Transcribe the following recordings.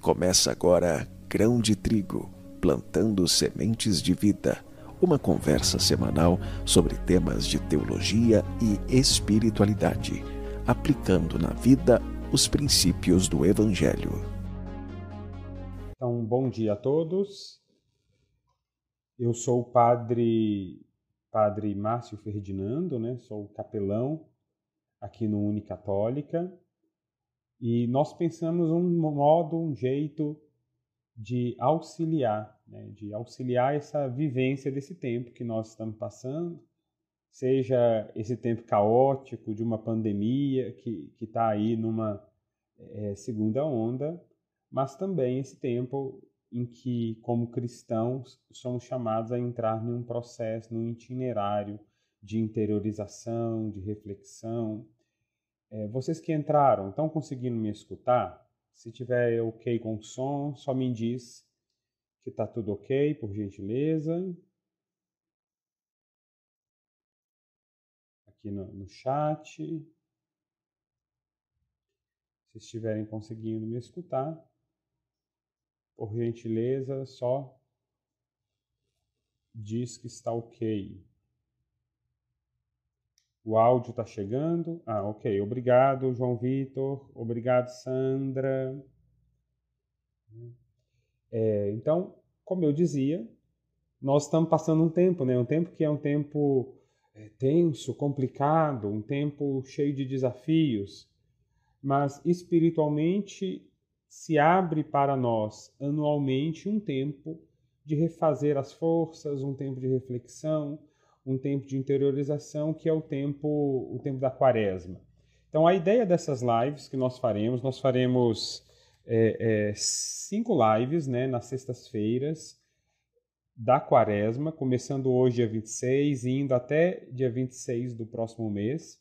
Começa agora Grão de Trigo Plantando Sementes de Vida uma conversa semanal sobre temas de teologia e espiritualidade, aplicando na vida os princípios do Evangelho. Então, bom dia a todos. Eu sou o padre, padre Márcio Ferdinando, né? sou capelão aqui no Unicatólica e nós pensamos um modo, um jeito de auxiliar, né, de auxiliar essa vivência desse tempo que nós estamos passando, seja esse tempo caótico de uma pandemia que está aí numa é, segunda onda, mas também esse tempo em que, como cristãos, somos chamados a entrar num processo, num itinerário de interiorização, de reflexão, é, vocês que entraram, estão conseguindo me escutar? Se tiver ok com o som, só me diz que está tudo ok, por gentileza. Aqui no, no chat. Se estiverem conseguindo me escutar, por gentileza, só diz que está ok. O áudio está chegando. Ah, ok. Obrigado, João Vitor. Obrigado, Sandra. É, então, como eu dizia, nós estamos passando um tempo, né? Um tempo que é um tempo é, tenso, complicado, um tempo cheio de desafios, mas espiritualmente se abre para nós anualmente um tempo de refazer as forças, um tempo de reflexão, um tempo de interiorização que é o tempo, o tempo da quaresma. Então, a ideia dessas lives que nós faremos, nós faremos é, é, cinco lives né, nas sextas-feiras da quaresma, começando hoje, dia 26, e indo até dia 26 do próximo mês.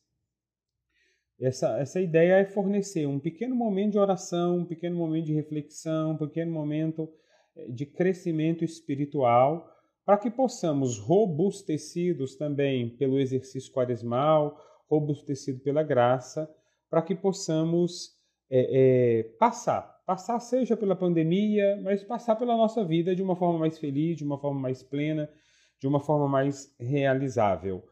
Essa, essa ideia é fornecer um pequeno momento de oração, um pequeno momento de reflexão, um pequeno momento é, de crescimento espiritual para que possamos, robustecidos também pelo exercício quaresmal, robustecido pela graça, para que possamos é, é, passar, passar seja pela pandemia, mas passar pela nossa vida de uma forma mais feliz, de uma forma mais plena, de uma forma mais realizável.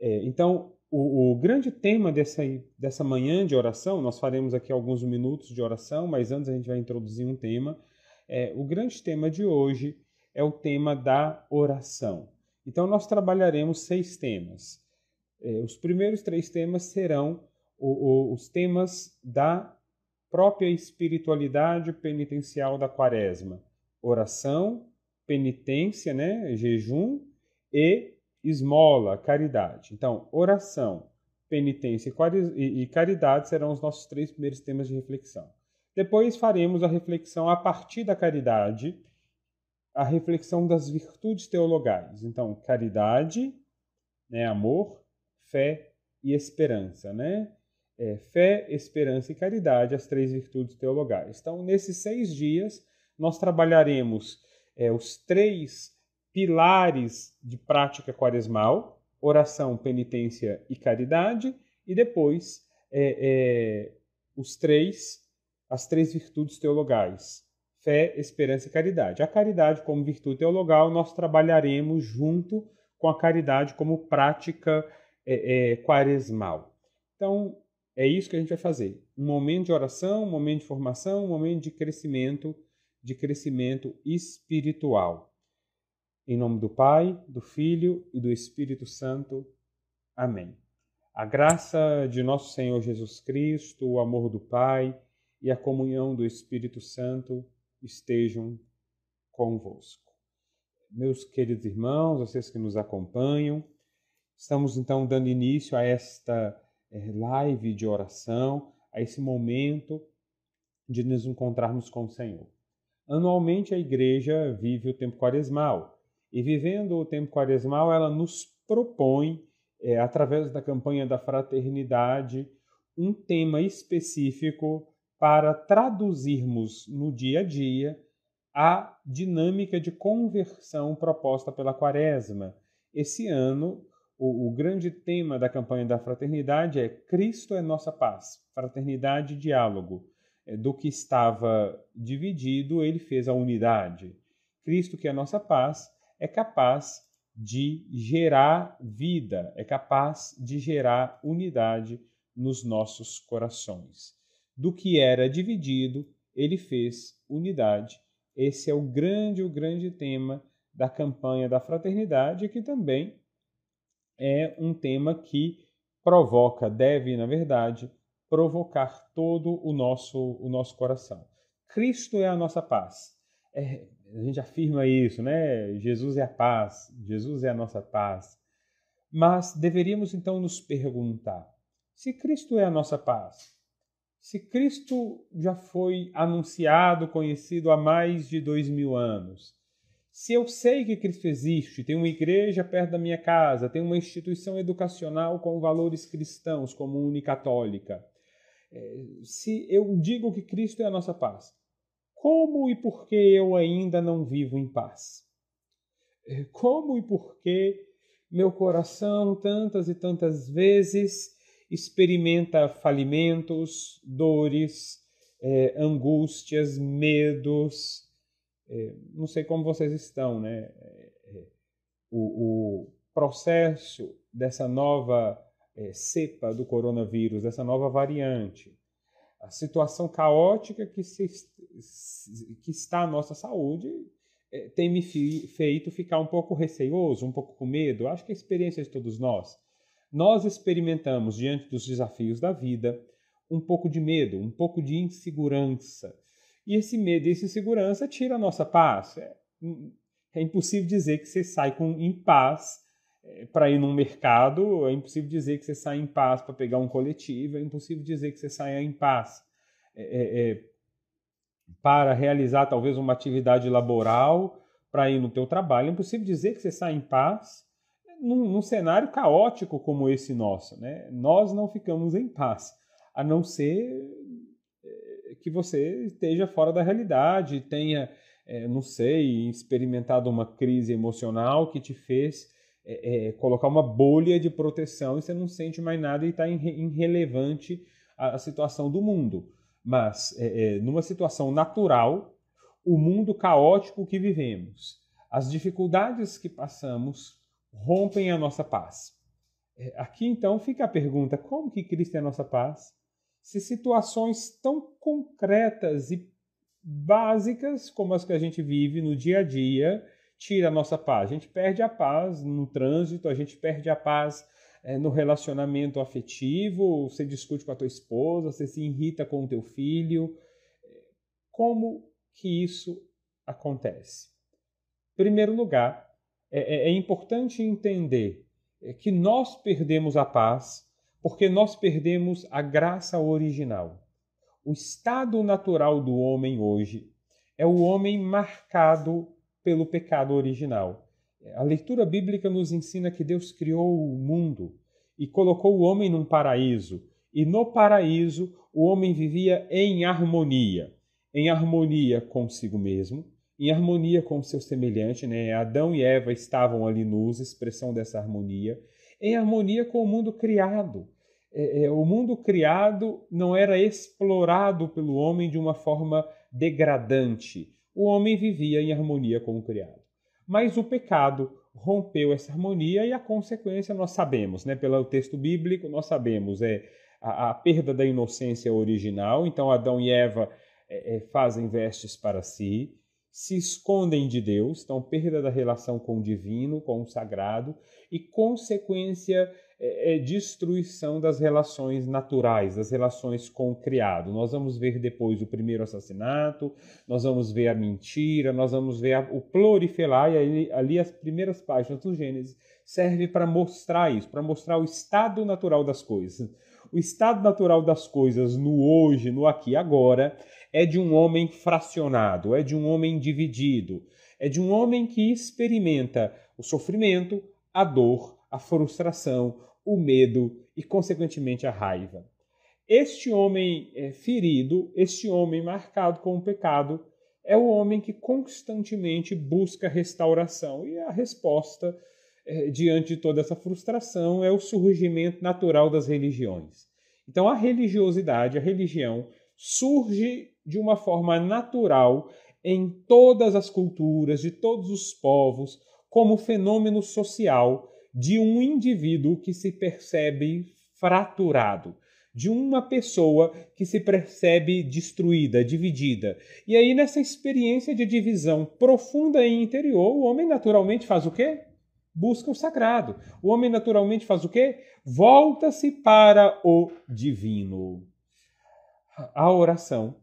É, então, o, o, grande tema dessa, dessa manhã de oração, nós faremos aqui alguns minutos de oração, mas antes a gente vai introduzir um tema. É, o grande tema de hoje é o tema da oração. Então, nós trabalharemos seis temas. É, os primeiros três temas serão os temas da própria espiritualidade penitencial da quaresma: oração, penitência, né, jejum e esmola, caridade. Então, oração, penitência e caridade serão os nossos três primeiros temas de reflexão. Depois faremos a reflexão a partir da caridade a reflexão das virtudes teologais. Então, caridade, né, amor, fé e esperança, né? É, fé, esperança e caridade, as três virtudes teologais. Então, nesses seis dias, nós trabalharemos é, os três pilares de prática quaresmal: oração, penitência e caridade, e depois é, é os três, as três virtudes teologais: fé, esperança e caridade. A caridade como virtude teologal nós trabalharemos junto com a caridade como prática é, é, quaresmal. Então, é isso que a gente vai fazer. Um momento de oração, um momento de formação, um momento de crescimento, de crescimento espiritual. Em nome do Pai, do Filho e do Espírito Santo. Amém. A graça de nosso Senhor Jesus Cristo, o amor do Pai e a comunhão do Espírito Santo estejam convosco. Meus queridos irmãos, vocês que nos acompanham, estamos então dando início a esta eh, live de oração, a esse momento de nos encontrarmos com o Senhor. Anualmente a igreja vive o tempo quaresmal e vivendo o tempo quaresmal, ela nos propõe, é, através da campanha da fraternidade, um tema específico para traduzirmos no dia a dia a dinâmica de conversão proposta pela Quaresma. Esse ano, o, o, grande tema da campanha da fraternidade é Cristo é nossa paz, fraternidade e diálogo. eh, do que estava dividido, ele fez a unidade. Cristo, que é nossa paz, é capaz de gerar vida, é capaz de gerar unidade nos nossos corações. Do que era dividido, ele fez unidade. Esse é o grande, o grande tema da campanha da fraternidade, que também é um tema que provoca, deve, na verdade, provocar todo o nosso, o nosso coração. Cristo é a nossa paz. É, a gente afirma isso, né? Jesus é a paz, Jesus é a nossa paz. Mas deveríamos então nos perguntar: se Cristo é a nossa paz, se Cristo já foi anunciado, conhecido há mais de dois mil anos, se eu sei que Cristo existe, tem uma igreja perto da minha casa, tem uma instituição educacional com valores cristãos, como Unicatólica, é, se eu digo que Cristo é a nossa paz, como e por que eu ainda não vivo em paz? É, como e por que meu coração tantas e tantas vezes experimenta falimentos, dores, é, angústias, medos, é, não sei como vocês estão, né? É, é, o, o, processo dessa nova é, cepa do coronavírus, dessa nova variante, a situação caótica que, se, que está a nossa saúde é, tem me feito ficar um pouco receoso, um pouco com medo. Acho que é a experiência de todos nós. Nós experimentamos, diante dos desafios da vida, um pouco de medo, um pouco de insegurança. E esse medo e essa insegurança tira a nossa paz. É, é impossível dizer que você sai com, em paz é, para ir num mercado, é impossível dizer que você sai em paz para pegar um coletivo, é impossível dizer que você saia em paz é, é, é, para realizar talvez uma atividade laboral, para ir no teu trabalho, é impossível dizer que você sai em paz num, num cenário caótico como esse nosso. Né? Nós não ficamos em paz, a não ser que você esteja fora da realidade, tenha, é, não sei, experimentado uma crise emocional que te fez é, é, colocar uma bolha de proteção e você não sente mais nada e está irrelevante a, a, situação do mundo. Mas, numa situação natural, o mundo caótico que vivemos, as dificuldades que passamos rompem a nossa paz. É, aqui então fica a pergunta: como que Cristo é a nossa paz? se situações tão concretas e básicas como as que a gente vive no dia a dia tira a nossa paz. A gente perde a paz no trânsito, a gente perde a paz é, no relacionamento afetivo, você discute com a tua esposa, você se irrita com o teu filho. Como que isso acontece? Em primeiro lugar, é, é, é importante entender é, que nós perdemos a paz porque nós perdemos a graça original. O estado natural do homem hoje é o homem marcado pelo pecado original. A leitura bíblica nos ensina que Deus criou o mundo e colocou o homem num paraíso, e no paraíso o homem vivia em harmonia, em harmonia consigo mesmo, em harmonia com o seu semelhante, né? Adão e Eva estavam ali nus, expressão dessa harmonia, em harmonia com o mundo criado. É, é, o mundo criado não era explorado pelo homem de uma forma degradante. O homem vivia em harmonia com o criado. Mas o pecado rompeu essa harmonia e a consequência nós sabemos, né? Pelo texto bíblico nós sabemos é a, a perda da inocência original. Então Adão e Eva é, é, fazem vestes para si, se escondem de Deus, então perda da relação com o divino, com o sagrado e consequência é, é, destruição das relações naturais, das relações com o criado. Nós vamos ver depois o primeiro assassinato, nós vamos ver a mentira, nós vamos ver o proliferar, e ali, ali as primeiras páginas do Gênesis serve para mostrar isso, para mostrar o estado natural das coisas. O estado natural das coisas no hoje, no aqui e agora, é de um homem fracionado, é de um homem dividido, é de um homem que experimenta o sofrimento, a dor, a frustração, o medo e, consequentemente, a raiva. Este homem é, ferido, este homem marcado com o pecado, é o homem que constantemente busca restauração. E a resposta é, diante de toda essa frustração é o surgimento natural das religiões. Então, a religiosidade, a religião, surge de uma forma natural em todas as culturas, de todos os povos, como fenômeno social de um indivíduo que se percebe fraturado, de uma pessoa que se percebe destruída, dividida. E aí, nessa experiência de divisão profunda e interior, o homem naturalmente faz o quê? Busca o sagrado. O homem naturalmente faz o quê? Volta-se para o divino. A oração,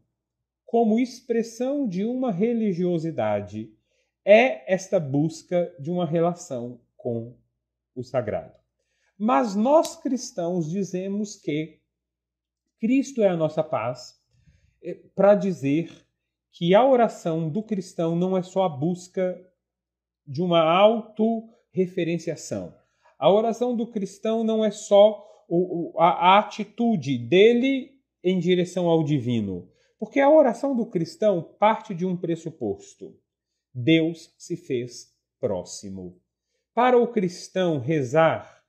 como expressão de uma religiosidade, é esta busca de uma relação com o sagrado. Mas nós cristãos dizemos que Cristo é a nossa paz, eh, para dizer que a oração do cristão não é só a busca de uma autorreferenciação. A oração do cristão não é só a atitude dele em direção ao divino. Porque a oração do cristão parte de um pressuposto: Deus se fez próximo. Para o cristão, rezar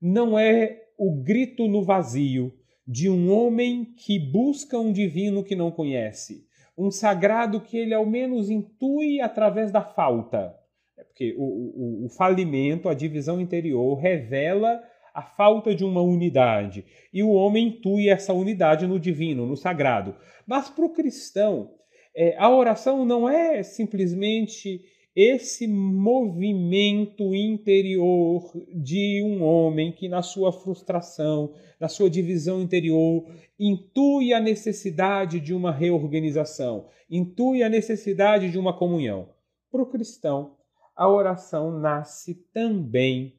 não é o grito no vazio de um homem que busca um divino que não conhece, um sagrado que ele ao menos intui através da falta. É porque o, o, o falimento, a divisão interior, revela a falta de uma unidade. E o homem intui essa unidade no divino, no sagrado. Mas para o cristão, é, a oração não é simplesmente esse movimento interior de um homem que, na sua frustração, na sua divisão interior, intui a necessidade de uma reorganização, intui a necessidade de uma comunhão. Para o cristão, a oração nasce também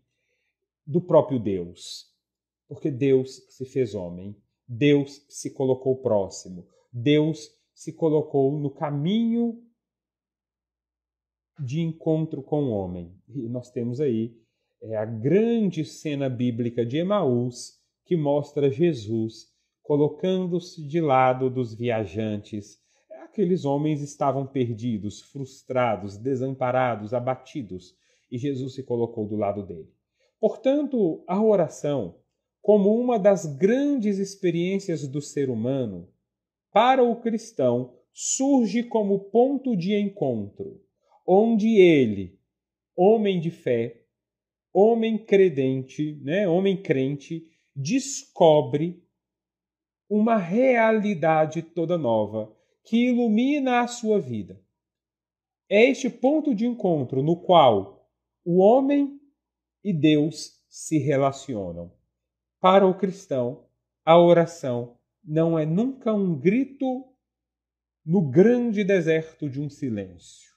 do próprio Deus, porque Deus se fez homem, Deus se colocou próximo, Deus se colocou no caminho de encontro com o homem. E nós temos aí é, a grande cena bíblica de Emaús, que mostra Jesus colocando-se de lado dos viajantes. Aqueles homens estavam perdidos, frustrados, desamparados, abatidos, e Jesus se colocou do lado dele. Portanto, a oração, como uma das grandes experiências do ser humano, para o cristão surge como ponto de encontro onde ele, homem de fé, homem credente, né, homem crente, descobre uma realidade toda nova que ilumina a sua vida. É este ponto de encontro no qual o homem e Deus se relacionam. Para o cristão, a oração não é nunca um grito no grande deserto de um silêncio.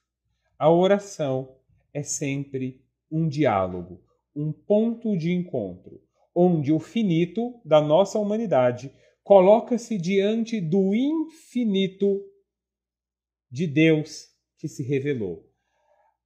A oração é sempre um diálogo, um ponto de encontro, onde o finito da nossa humanidade coloca-se diante do infinito de Deus que se revelou.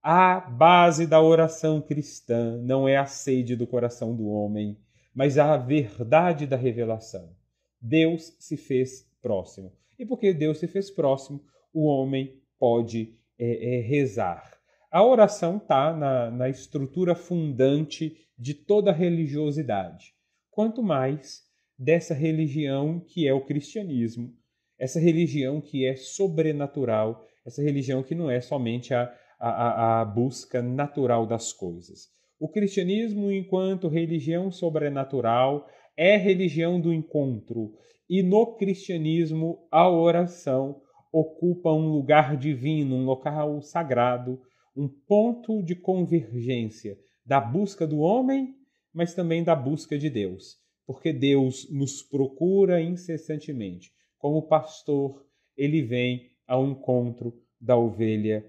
A base da oração cristã não é a sede do coração do homem, mas a verdade da revelação. Deus se fez próximo. E porque Deus se fez próximo, o homem pode é, é rezar. A oração está na, na estrutura fundante de toda religiosidade. Quanto mais dessa religião que é o cristianismo, essa religião que é sobrenatural, essa religião que não é somente a, a, a busca natural das coisas. O cristianismo, enquanto religião sobrenatural, é religião do encontro. E no cristianismo, a oração ocupa um lugar divino, um local sagrado, um ponto de convergência da busca do homem, mas também da busca de Deus, porque Deus nos procura incessantemente. Como pastor, ele vem ao encontro da ovelha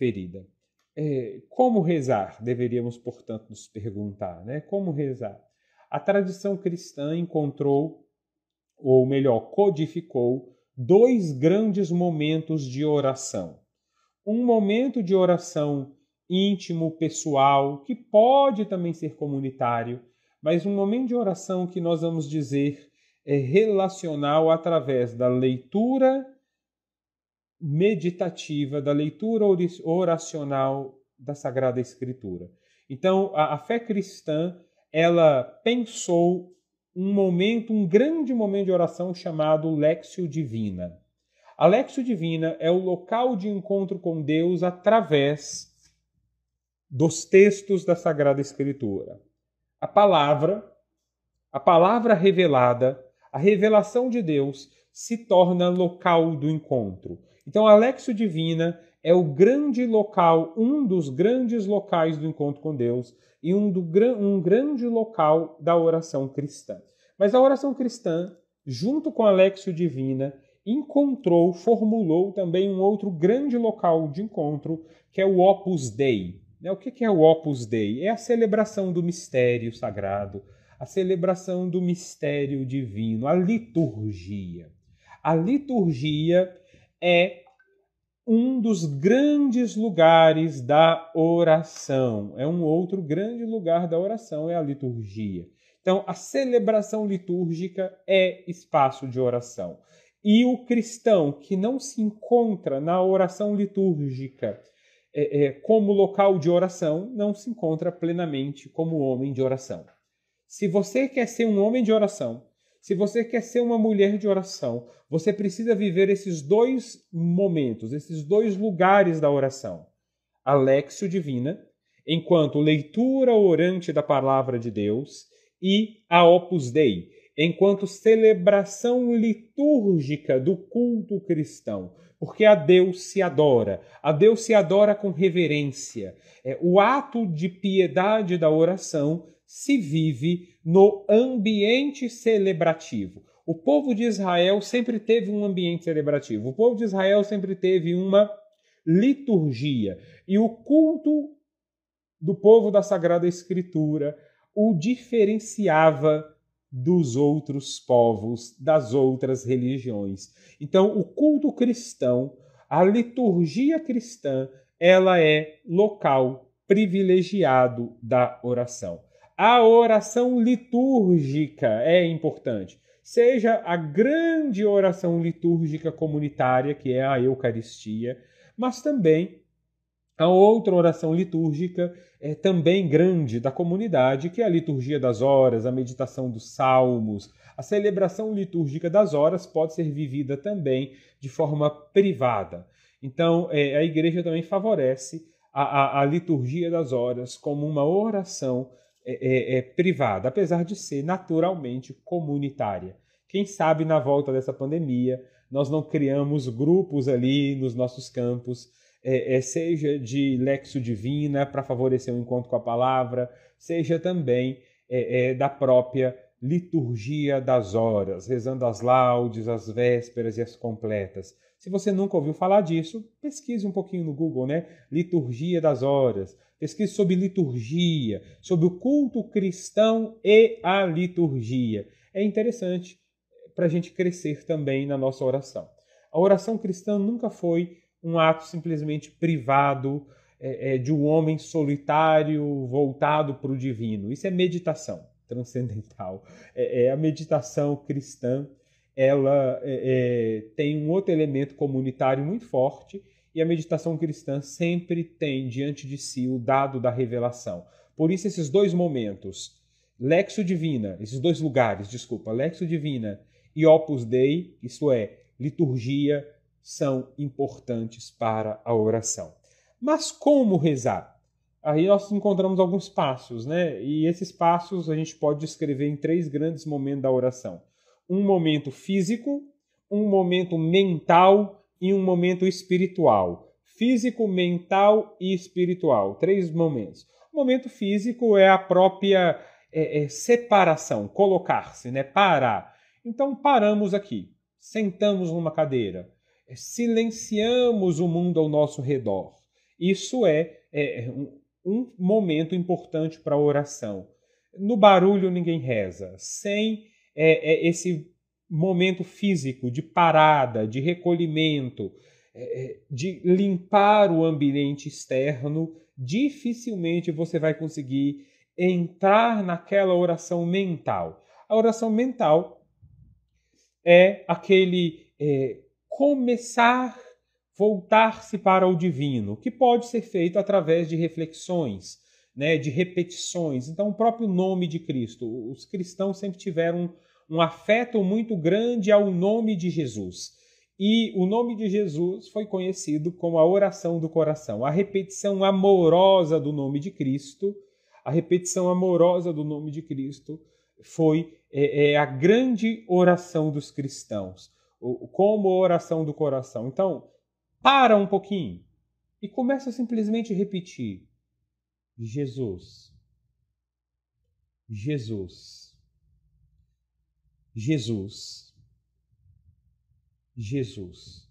ferida. É, como rezar? Deveríamos, portanto, nos perguntar, né? Como rezar? A tradição cristã encontrou, ou melhor, codificou dois grandes momentos de oração. Um momento de oração íntimo, pessoal, que pode também ser comunitário, mas um momento de oração que nós vamos dizer é relacional através da leitura meditativa, da leitura oracional da Sagrada Escritura. Então, a, a fé cristã, ela pensou um momento, um grande momento de oração chamado Lexio Divina. A Lexio Divina é o local de encontro com Deus através dos textos da Sagrada Escritura. A palavra, a palavra revelada, a revelação de Deus se torna local do encontro. Então, a Lexio Divina é o grande local, um dos grandes locais do encontro com Deus e um, do, um grande local da oração cristã. Mas a oração cristã, junto com a Lexio Divina, encontrou, formulou também um outro grande local de encontro, que é o Opus Dei. Né, o que é o Opus Dei? É a celebração do mistério sagrado, a celebração do mistério divino, a liturgia. A liturgia é um dos grandes lugares da oração. É um outro grande lugar da oração, é a liturgia. Então, a celebração litúrgica é espaço de oração. E o cristão que não se encontra na oração litúrgica é, é, como local de oração, não se encontra plenamente como homem de oração. Se você quer ser um homem de oração, se você quer ser uma mulher de oração, você precisa viver esses dois momentos, esses dois lugares da oração. A Lexio Divina, enquanto leitura orante da palavra de Deus, e a Opus Dei, enquanto celebração litúrgica do culto cristão, porque a Deus se adora, a Deus se adora com reverência. É, o ato de piedade da oração se vive no ambiente celebrativo. O povo de Israel sempre teve um ambiente celebrativo. O povo de Israel sempre teve uma liturgia. E o culto do povo da Sagrada Escritura o diferenciava dos outros povos, das outras religiões. Então, o culto cristão, a liturgia cristã, ela é local privilegiado da oração. A oração litúrgica é importante. Seja a grande oração litúrgica comunitária, que é a Eucaristia, mas também a outra oração litúrgica é também grande da comunidade, que é a liturgia das horas, a meditação dos salmos. A celebração litúrgica das horas pode ser vivida também de forma privada. Então, é, a igreja também favorece a, a, a liturgia das horas como uma oração é, é, é, privada, apesar de ser naturalmente comunitária. Quem sabe na volta dessa pandemia nós não criamos grupos ali nos nossos campos, é, é seja de lexo divina para favorecer o um encontro com a palavra, seja também é, da própria liturgia das horas, rezando as laudes, as vésperas e as completas. Se você nunca ouviu falar disso, pesquise um pouquinho no Google, né? Liturgia das horas. Pesquise sobre liturgia, sobre o culto cristão e a liturgia. É interessante para a gente crescer também na nossa oração. A oração cristã nunca foi um ato simplesmente privado é, é, de um homem solitário voltado para o divino. Isso é meditação transcendental. É, é a meditação cristã ela é, é, tem um outro elemento comunitário muito forte e a meditação cristã sempre tem diante de si o dado da revelação. Por isso esses dois momentos, Lexo Divina, esses dois lugares, desculpa, Lexo Divina e Opus Dei, isso é, liturgia, são importantes para a oração. Mas como rezar? Aí nós encontramos alguns passos, né? E esses passos a gente pode descrever em três grandes momentos da oração um momento físico, um momento mental e um momento espiritual. Físico, mental e espiritual. Três momentos. O momento físico é a própria é, é, separação, colocar-se, né? parar. Então paramos aqui, sentamos numa cadeira, é, silenciamos o mundo ao nosso redor. Isso é, é um, um momento importante para a oração. No barulho ninguém reza. Sem é, é esse momento físico de parada, de recolhimento, é, é, de limpar o ambiente externo, dificilmente você vai conseguir entrar naquela oração mental. A oração mental é aquele é, começar, voltar-se para o divino, que pode ser feito através de reflexões, né, de repetições. Então, o próprio nome de Cristo. Os cristãos sempre tiveram um afeto muito grande ao nome de Jesus. E o nome de Jesus foi conhecido como a oração do coração, a repetição amorosa do nome de Cristo. A repetição amorosa do nome de Cristo foi é, é a grande oração dos cristãos, como oração do coração. Então, para um pouquinho e começa simplesmente a repetir: Jesus, Jesus, Jesus. Jesus.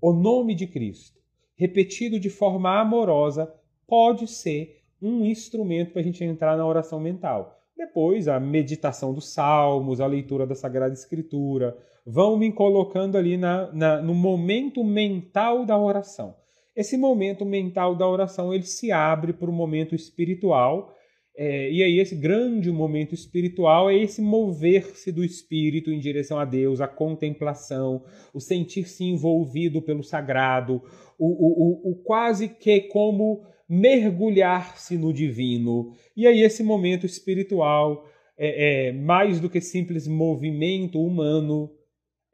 O nome de Cristo, repetido de forma amorosa, pode ser um instrumento para a gente entrar na oração mental. Depois, a meditação dos salmos, a leitura da Sagrada Escritura, vão me colocando ali na, na, no momento mental da oração. Esse momento mental da oração ele se abre para o momento espiritual é, e aí, esse grande momento espiritual é esse mover-se do espírito em direção a Deus, a contemplação, o sentir-se envolvido pelo sagrado, o, o, o, o quase que como mergulhar-se no divino. E aí, esse momento espiritual, é, é, mais do que simples movimento humano,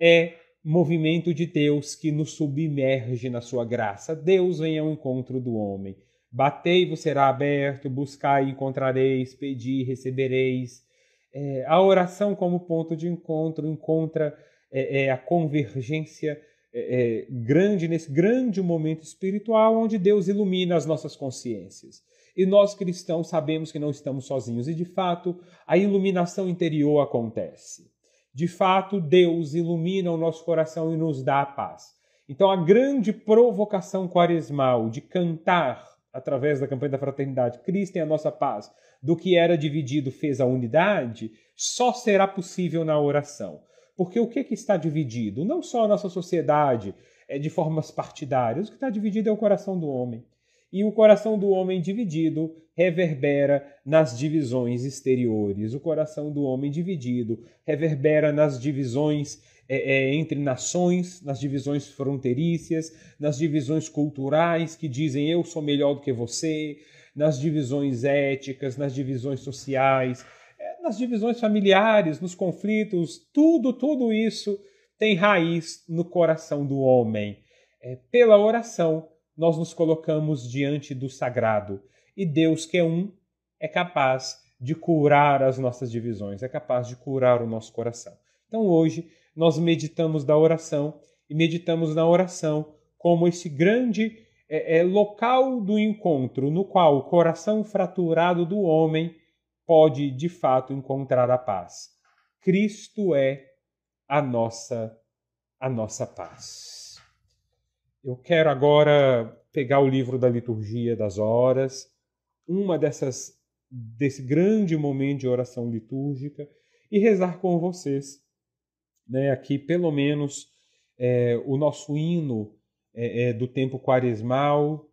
é movimento de Deus que nos submerge na sua graça. Deus vem ao encontro do homem. Batei vos será aberto, buscai encontrareis, pedi recebereis. É, a oração como ponto de encontro encontra é, é, a convergência é, é, grande nesse grande momento espiritual onde Deus ilumina as nossas consciências. E nós cristãos sabemos que não estamos sozinhos e de fato a iluminação interior acontece. De fato, Deus ilumina o nosso coração e nos dá a paz. Então, a grande provocação quaresmal de cantar através da campanha da fraternidade, Cristo em a nossa paz, do que era dividido fez a unidade, só será possível na oração. Porque o que, que está dividido? Não só a nossa sociedade é de formas partidárias, o que está dividido é o coração do homem. E o coração do homem dividido reverbera nas divisões exteriores. O coração do homem dividido reverbera nas divisões é, é, entre nações, nas divisões fronteiriças, nas divisões culturais que dizem eu sou melhor do que você, nas divisões éticas, nas divisões sociais, é, nas divisões familiares, nos conflitos, tudo, tudo isso tem raiz no coração do homem. É, pela oração, nós nos colocamos diante do sagrado e Deus, que é um, é capaz de curar as nossas divisões, é capaz de curar o nosso coração. Então, hoje, nós meditamos da oração e meditamos na oração como esse grande é, é, local do encontro no qual o coração fraturado do homem pode de fato encontrar a paz. Cristo é a nossa a nossa paz. Eu quero agora pegar o livro da liturgia das horas, uma dessas desse grande momento de oração litúrgica e rezar com vocês né, aqui pelo menos é, o nosso hino é, é, do tempo quaresmal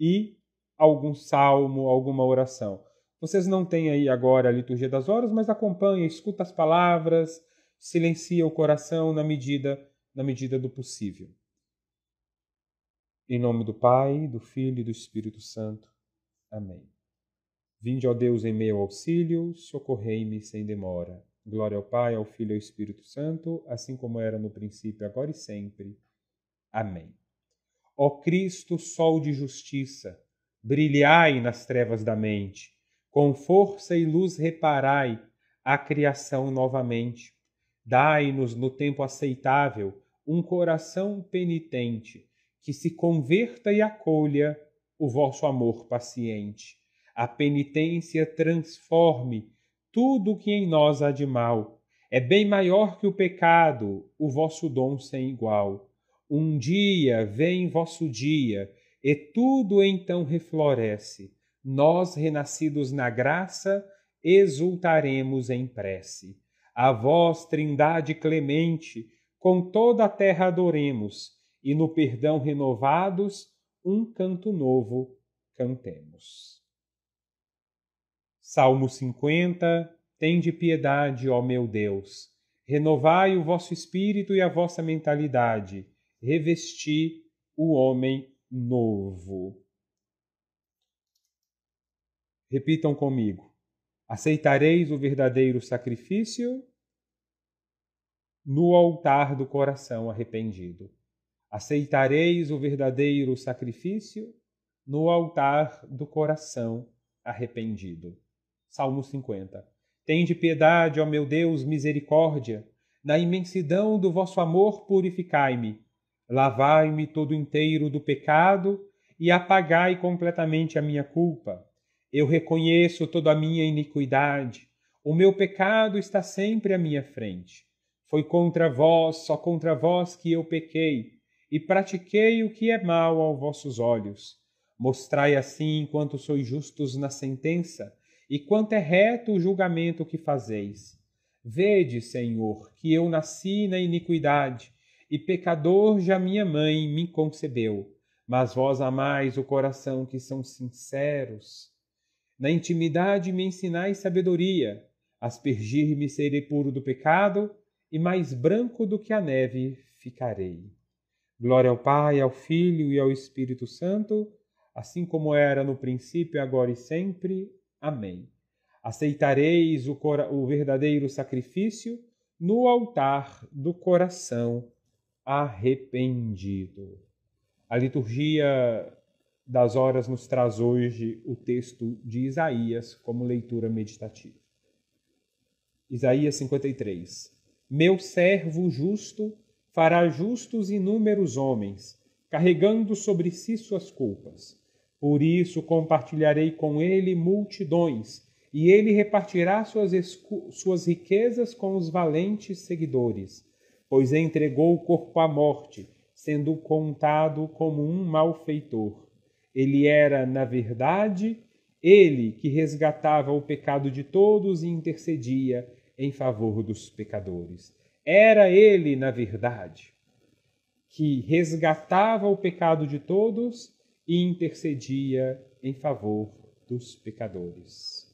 e algum salmo, alguma oração. Vocês não têm aí agora a liturgia das horas, mas acompanha, escuta as palavras, silencia o coração na medida na medida do possível. Em nome do Pai, do Filho e do Espírito Santo. Amém. Vinde, ó Deus, em meu auxílio, socorrei-me sem demora. Glória ao Pai, ao Filho e ao Espírito Santo, assim como era no princípio, agora e sempre. Amém. Ó Cristo, sol de justiça, brilhai nas trevas da mente, com força e luz reparai a criação novamente. Dai-nos no tempo aceitável um coração penitente, que se converta e acolha o vosso amor paciente. A penitência transforme tudo o que em nós há de mal. É bem maior que o pecado, o vosso dom sem igual. Um dia vem vosso dia, e tudo então refloresce. Nós, renascidos na graça, exultaremos em prece. A vós, Trindade clemente, com toda a terra adoremos, e no perdão renovados, um canto novo cantemos. Salmo 50 Tende piedade, ó meu Deus. Renovai o vosso espírito e a vossa mentalidade. Revesti o homem novo. Repitam comigo: aceitareis o verdadeiro sacrifício no altar do coração arrependido. Aceitareis o verdadeiro sacrifício no altar do coração arrependido. Salmo 50. Tende piedade, ó meu Deus, misericórdia. Na imensidão do vosso amor, purificai-me. Lavai-me todo inteiro do pecado e apagai completamente a minha culpa. Eu reconheço toda a minha iniquidade. O meu pecado está sempre à minha frente. Foi contra vós, só contra vós que eu pequei, e pratiquei o que é mal aos vossos olhos. Mostrai assim quanto sois justos na sentença, e quanto é reto o julgamento que fazeis. Vede, Senhor, que eu nasci na iniquidade, e pecador já minha mãe me concebeu. Mas vós amais o coração que são sinceros. Na intimidade me ensinais sabedoria, aspergir-me serei puro do pecado, e mais branco do que a neve ficarei. Glória ao Pai, ao Filho e ao Espírito Santo, assim como era no princípio, agora e sempre. Amém. Aceitareis o, o verdadeiro sacrifício no altar do coração arrependido. A liturgia das horas nos traz hoje o texto de Isaías como leitura meditativa. Isaías 53. Meu servo justo fará justos inúmeros homens, carregando sobre si suas culpas. Por isso compartilharei com ele multidões, e ele repartirá suas, suas riquezas com os valentes seguidores, pois entregou o corpo à morte, sendo contado como um malfeitor. Ele era, na verdade, ele que resgatava o pecado de todos e intercedia em favor dos pecadores. Era ele, na verdade, que resgatava o pecado de todos e intercedia em favor dos pecadores.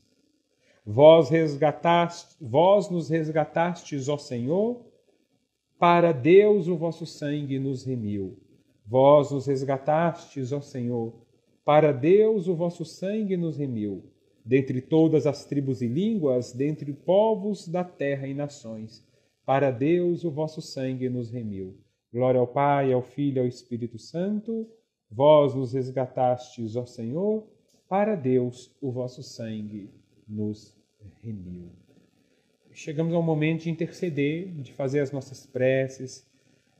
Vós resgataste, vós nos resgatastes, ó Senhor, para Deus o vosso sangue nos remiu. Vós nos resgatastes, ó Senhor, para Deus o vosso sangue nos remiu. Dentre todas as tribos e línguas, dentre povos da terra e nações, para Deus o vosso sangue nos remiu. Glória ao Pai, ao Filho e ao Espírito Santo Vós nos resgatastes, ó Senhor, para Deus o vosso sangue nos remiu. Chegamos ao momento de interceder, de fazer as nossas preces.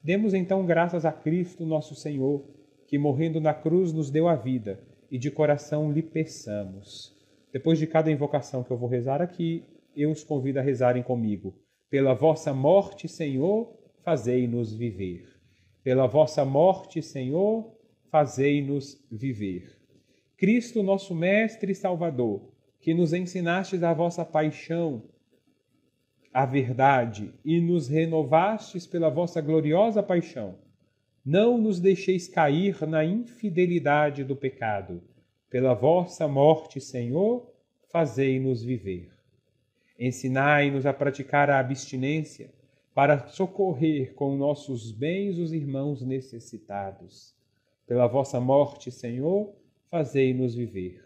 Demos então graças a Cristo, nosso Senhor, que morrendo na cruz nos deu a vida e de coração lhe peçamos. Depois de cada invocação que eu vou rezar aqui, eu os convido a rezarem comigo. Pela vossa morte, Senhor, fazei-nos viver. Pela vossa morte, Senhor, fazei-nos viver. Cristo, nosso Mestre e Salvador, que nos ensinastes a vossa paixão, a verdade, e nos renovastes pela vossa gloriosa paixão, não nos deixeis cair na infidelidade do pecado. Pela vossa morte, Senhor, fazei-nos viver. Ensinai-nos a praticar a abstinência, para socorrer com nossos bens os irmãos necessitados pela vossa morte, Senhor, fazei-nos viver.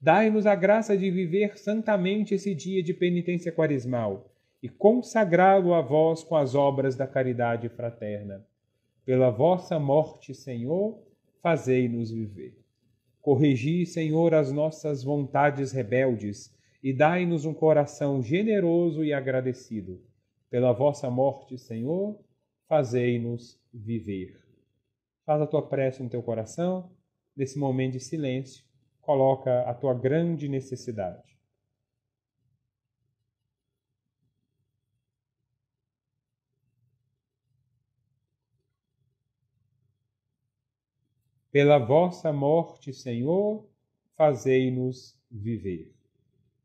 Dai-nos a graça de viver santamente esse dia de penitência quaresmal e consagrá-lo a vós com as obras da caridade fraterna. Pela vossa morte, Senhor, fazei-nos viver. Corrigi, Senhor, as nossas vontades rebeldes e dai-nos um coração generoso e agradecido. Pela vossa morte, Senhor, fazei-nos viver. Faz a tua prece no teu coração, nesse momento de silêncio, coloca a tua grande necessidade. Pela vossa morte, Senhor, fazei-nos viver.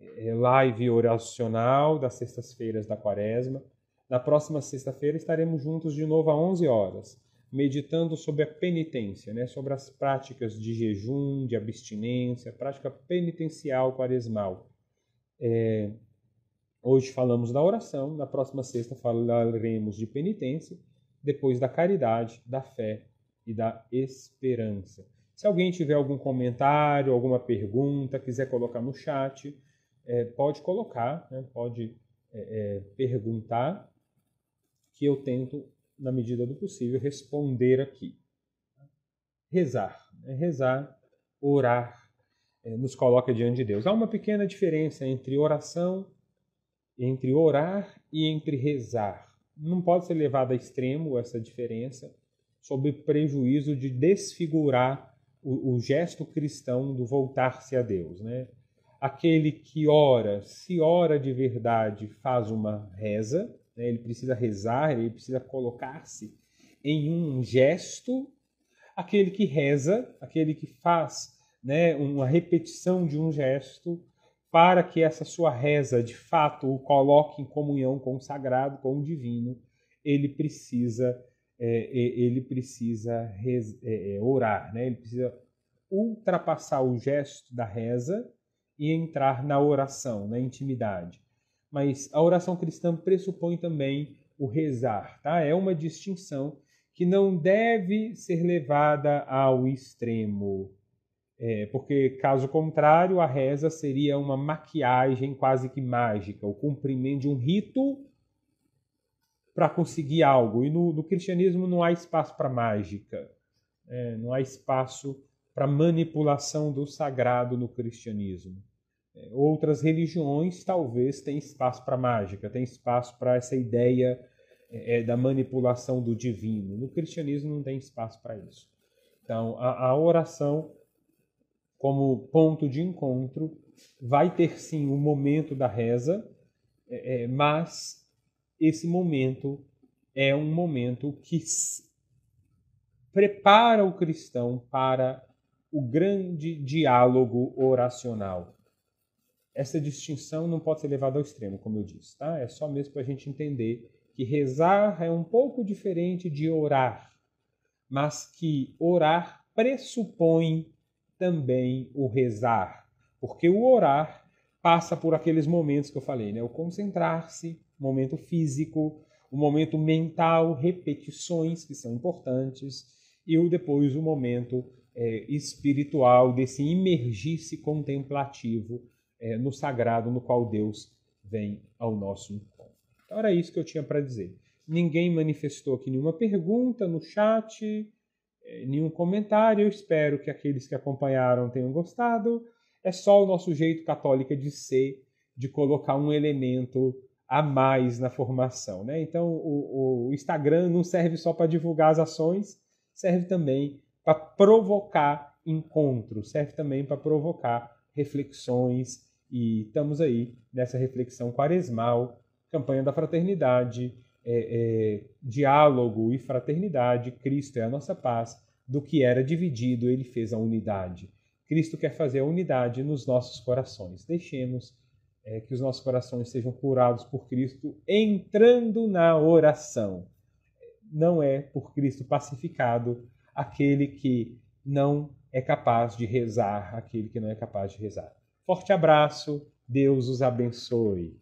live oracional das sextas-feiras da quaresma. Na próxima sexta-feira estaremos juntos de novo às 11 horas, meditando sobre a penitência, né? sobre as práticas de jejum, de abstinência, prática penitencial quaresmal. É... Hoje falamos da oração, na próxima sexta falaremos de penitência, depois da caridade, da fé e da esperança. Se alguém tiver algum comentário, alguma pergunta, quiser colocar no chat, é, pode colocar, né? pode é, é, perguntar, que eu tento, na medida do possível, responder aqui. Rezar. Né? Rezar, orar, é, nos coloca diante de Deus. Há uma pequena diferença entre oração, entre orar e entre rezar. Não pode ser levado a extremo essa diferença, sob prejuízo de desfigurar o, o gesto cristão do voltar-se a Deus, né? Aquele que ora, se ora de verdade, faz uma reza, né? ele precisa rezar, ele precisa colocar-se em um gesto. Aquele que reza, aquele que faz né, uma repetição de um gesto, para que essa sua reza de fato o coloque em comunhão com o sagrado, com o divino, ele precisa é, ele precisa res, é, é, orar, né? ele precisa ultrapassar o gesto da reza e entrar na oração, na intimidade. Mas a oração cristã pressupõe também o rezar, tá? É uma distinção que não deve ser levada ao extremo, é, porque caso contrário a reza seria uma maquiagem quase que mágica, o cumprimento de um rito para conseguir algo. E no, no, cristianismo não há espaço para mágica, é, não há espaço para manipulação do sagrado no cristianismo. É, outras religiões talvez tenham espaço para mágica, tem espaço para essa ideia é, da manipulação do divino. No cristianismo não tem espaço para isso. Então, a, a oração, como ponto de encontro, vai ter sim o momento da reza, é, é mas esse momento é um momento que prepara o cristão para o grande diálogo oracional. Essa distinção não pode ser levada ao extremo, como eu disse, tá? É só mesmo para a gente entender que rezar é um pouco diferente de orar, mas que orar pressupõe também o rezar, porque o orar passa por aqueles momentos que eu falei, né? O concentrar-se, momento físico, o momento mental, repetições que são importantes, e o depois o momento é, espiritual, desse imergir-se contemplativo é, no sagrado no qual Deus vem ao nosso encontro. Então era isso que eu tinha para dizer. Ninguém manifestou aqui nenhuma pergunta no chat, é, nenhum comentário. Eu espero que aqueles que acompanharam tenham gostado. É só o nosso jeito católico de ser, de colocar um elemento a mais na formação. Né? Então, o, o Instagram não serve só para divulgar as ações, serve também para provocar encontros, serve também para provocar reflexões. E estamos aí nessa reflexão quaresmal, campanha da fraternidade, é, é, diálogo e fraternidade. Cristo é a nossa paz. Do que era dividido, ele fez a unidade. Cristo quer fazer a unidade nos nossos corações. Deixemos é, que os nossos corações sejam curados por Cristo entrando na oração. Não é por Cristo pacificado aquele que não é capaz de rezar, aquele que não é capaz de rezar. Forte abraço, Deus os abençoe.